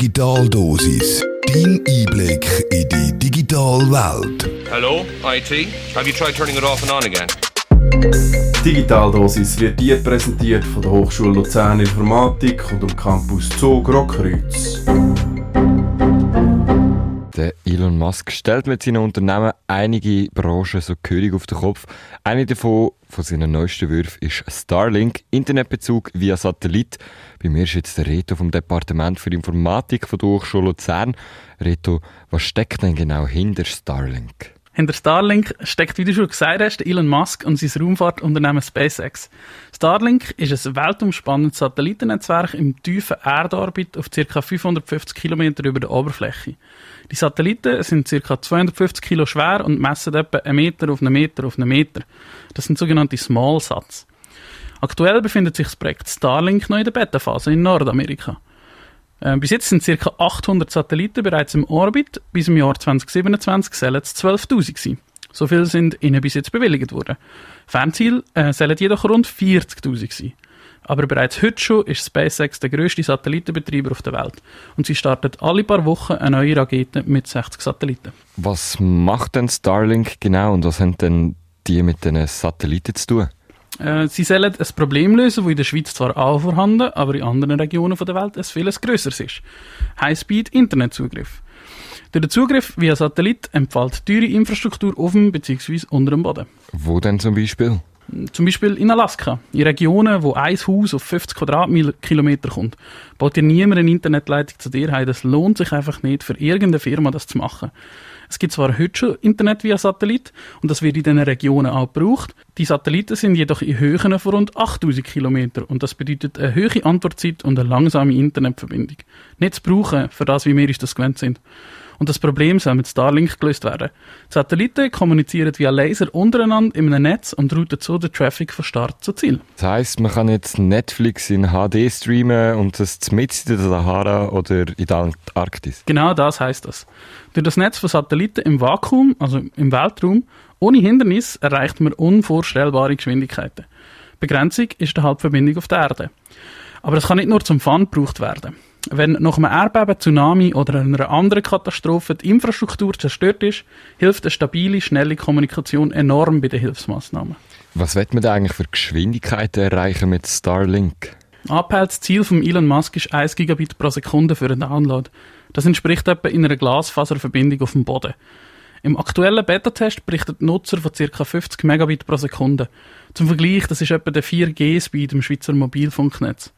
Digitaldosis. Dein Einblick in die digitale Welt. Hello, IT. Have you tried turning it off and on again? Digitaldosis wird dir präsentiert von der Hochschule Luzern Informatik und dem Campus Zug Rockkreuz. Der Elon Musk stellt mit seinen Unternehmen einige Branchen so gehörig auf den Kopf. Eine davon, von seinen neuesten Würfen, ist Starlink, Internetbezug via Satellit. Bei mir ist jetzt der Reto vom Departement für Informatik von der Hochschule Luzern. Reto, was steckt denn genau hinter Starlink? Hinter Starlink steckt, wie du schon gesagt hast, Elon Musk und sein Raumfahrtunternehmen SpaceX. Starlink ist ein weltumspannendes Satellitennetzwerk im tiefen Erdorbit auf ca. 550 km über der Oberfläche. Die Satelliten sind ca. 250 Kilo schwer und messen etwa einen Meter auf einen Meter auf einen Meter. Das sind sogenannte Small Sats. Aktuell befindet sich das Projekt Starlink noch in der Beta-Phase in Nordamerika. Äh, bis jetzt sind ca. 800 Satelliten bereits im Orbit. Bis im Jahr 2027 sollen es 12.000 sein. So viel sind ihnen bis jetzt bewilligt worden. Fernziel äh, sollen jedoch rund 40.000 sein. Aber bereits heute schon ist SpaceX der grösste Satellitenbetreiber auf der Welt. Und sie startet alle paar Wochen eine neue Rakete mit 60 Satelliten. Was macht denn Starlink genau und was haben denn die mit den Satelliten zu tun? Äh, sie sollen ein Problem lösen, das in der Schweiz zwar auch vorhanden, aber in anderen Regionen der Welt ein vieles grösseres ist. High-Speed-Internetzugriff. Durch den Zugriff via Satellit empfiehlt teure Infrastruktur auf dem bzw. unter dem Boden. Wo denn zum Beispiel? Zum Beispiel in Alaska, in Regionen, wo ein Haus auf 50 Quadratkilometer kommt, baut dir niemand eine Internetleitung zu dir heim. Das lohnt sich einfach nicht für irgendeine Firma, das zu machen. Es gibt zwar heute schon Internet via Satellit und das wird in diesen Regionen auch gebraucht. Die Satelliten sind jedoch in Höhen von rund 8000 Kilometer und das bedeutet eine hohe Antwortzeit und eine langsame Internetverbindung. Nicht zu brauchen für das, wie wir uns das gewöhnt sind. Und das Problem soll mit Starlink gelöst werden. Die Satelliten kommunizieren via Laser untereinander in einem Netz und routen so den Traffic von Start zu Ziel. Das heisst, man kann jetzt Netflix in HD streamen und das mit in der Sahara oder in der Antarktis? Genau das heißt das. Durch das Netz von Satelliten im Vakuum, also im Weltraum, ohne Hindernis erreicht man unvorstellbare Geschwindigkeiten. Begrenzung ist die Halbverbindung auf der Erde. Aber es kann nicht nur zum Fun gebraucht werden. Wenn nach einem Erdbeben, Tsunami oder einer anderen Katastrophe die Infrastruktur zerstört ist, hilft eine stabile, schnelle Kommunikation enorm bei den Hilfsmaßnahmen. Was wird man da eigentlich für Geschwindigkeiten erreichen mit Starlink? Angepeiltes Ziel von Elon Musk ist 1 Gigabit pro Sekunde für einen Download. Das entspricht etwa in einer Glasfaserverbindung auf dem Boden. Im aktuellen Beta-Test berichtet Nutzer von ca. 50 Megabit pro Sekunde. Zum Vergleich, das ist etwa der 4G-Speed im Schweizer Mobilfunknetz.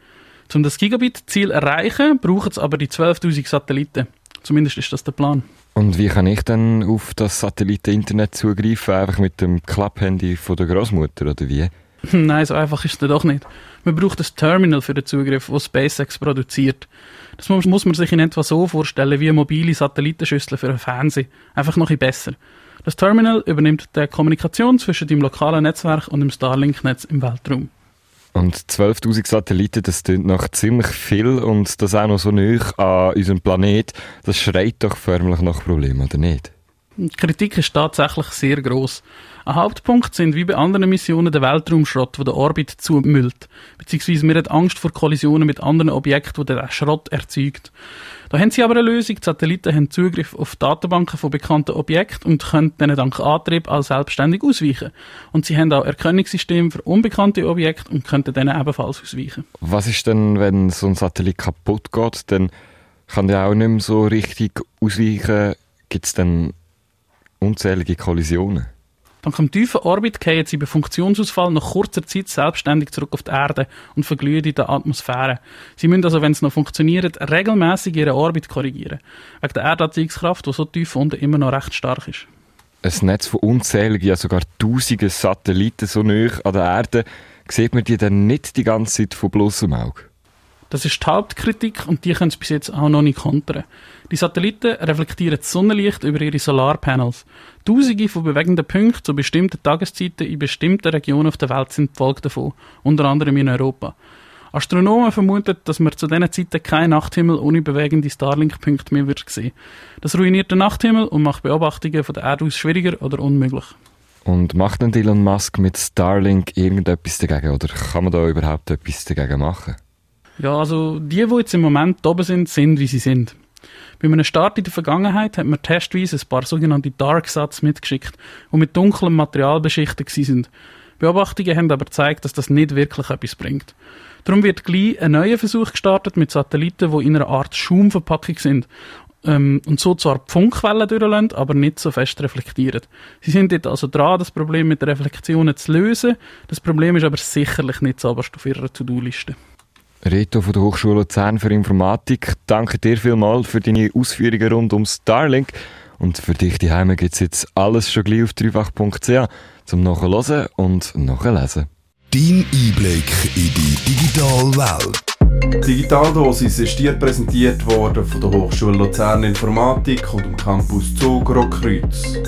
Um das Gigabit-Ziel zu erreichen, brauchen es aber die 12.000 Satelliten. Zumindest ist das der Plan. Und wie kann ich dann auf das Satelliten-Internet zugreifen? Einfach mit dem Klapphandy von der Großmutter oder wie? Nein, so einfach ist es doch nicht. Man braucht ein Terminal für den Zugriff, das SpaceX produziert. Das muss man sich in etwa so vorstellen wie eine mobile Satellitenschüssel für einen Fernseher. Einfach noch ein besser. Das Terminal übernimmt die Kommunikation zwischen dem lokalen Netzwerk und dem Starlink-Netz im Weltraum. Und 12.000 Satelliten, das klingt noch ziemlich viel und das auch noch so nah an unserem Planet. Das schreit doch förmlich nach Problemen, oder nicht? Die Kritik ist tatsächlich sehr groß. Ein Hauptpunkt sind wie bei anderen Missionen der Weltraumschrott, der den Orbit zumüllt. Beziehungsweise wir haben Angst vor Kollisionen mit anderen Objekten, die den Schrott erzeugt. Da haben sie aber eine Lösung. Die Satelliten haben Zugriff auf Datenbanken von bekannten Objekten und können denen dank Antrieb auch selbstständig ausweichen. Und sie haben auch Erkennungssysteme für unbekannte Objekte und könnten denen ebenfalls ausweichen. Was ist denn, wenn so ein Satellit kaputt geht? Dann kann der auch nicht mehr so richtig ausweichen. Gibt es dann unzählige Kollisionen? Dank dem tiefen Orbit kehren sie bei Funktionsausfall nach kurzer Zeit selbstständig zurück auf die Erde und verglühen in der Atmosphäre. Sie müssen also, wenn es noch funktioniert, regelmäßig ihren Orbit korrigieren. Wegen der Erdanziehungskraft, die so tief unten immer noch recht stark ist. Ein Netz von unzähligen, ja sogar tausenden Satelliten so nah an der Erde, sieht man die dann nicht die ganze Zeit von bloßem Auge? Das ist die Hauptkritik und die können es bis jetzt auch noch nicht kontern. Die Satelliten reflektieren das Sonnenlicht über ihre Solarpanels. Tausende von bewegenden Punkten zu bestimmten Tageszeiten in bestimmten Regionen auf der Welt sind die Folge davon, unter anderem in Europa. Astronomen vermuten, dass man zu diesen Zeiten keinen Nachthimmel ohne bewegende Starlink-Punkte mehr wird sehen. Das ruiniert den Nachthimmel und macht Beobachtungen von der Erde aus schwieriger oder unmöglich. Und macht denn Elon Musk mit Starlink irgendetwas dagegen oder kann man da überhaupt etwas dagegen machen? Ja, also die, die jetzt im Moment oben sind, sind, wie sie sind. Bei einem Start in der Vergangenheit hat man testweise ein paar sogenannte Darksats mitgeschickt, die mit dunklem Material beschichtet sind. Beobachtungen haben aber gezeigt, dass das nicht wirklich etwas bringt. Darum wird gleich ein neuer Versuch gestartet mit Satelliten, die in einer Art Schaumverpackung sind ähm, und so zwar Funkwellen durchlassen, aber nicht so fest reflektieren. Sie sind jetzt also dran, das Problem mit den Reflexionen zu lösen. Das Problem ist aber sicherlich nicht so auf ihrer To-Do-Liste. Reto von der Hochschule Luzern für Informatik, danke dir vielmals für deine Ausführungen rund um Starlink. Und für dich die Heime gibt es jetzt alles schon gleich auf dreifach.ch zum Nachhören und Nachlesen. Dein Einblick in die digitale Welt. Digitaldosis ist dir präsentiert worden von der Hochschule Luzern Informatik und dem Campus Zug Rockkreuz.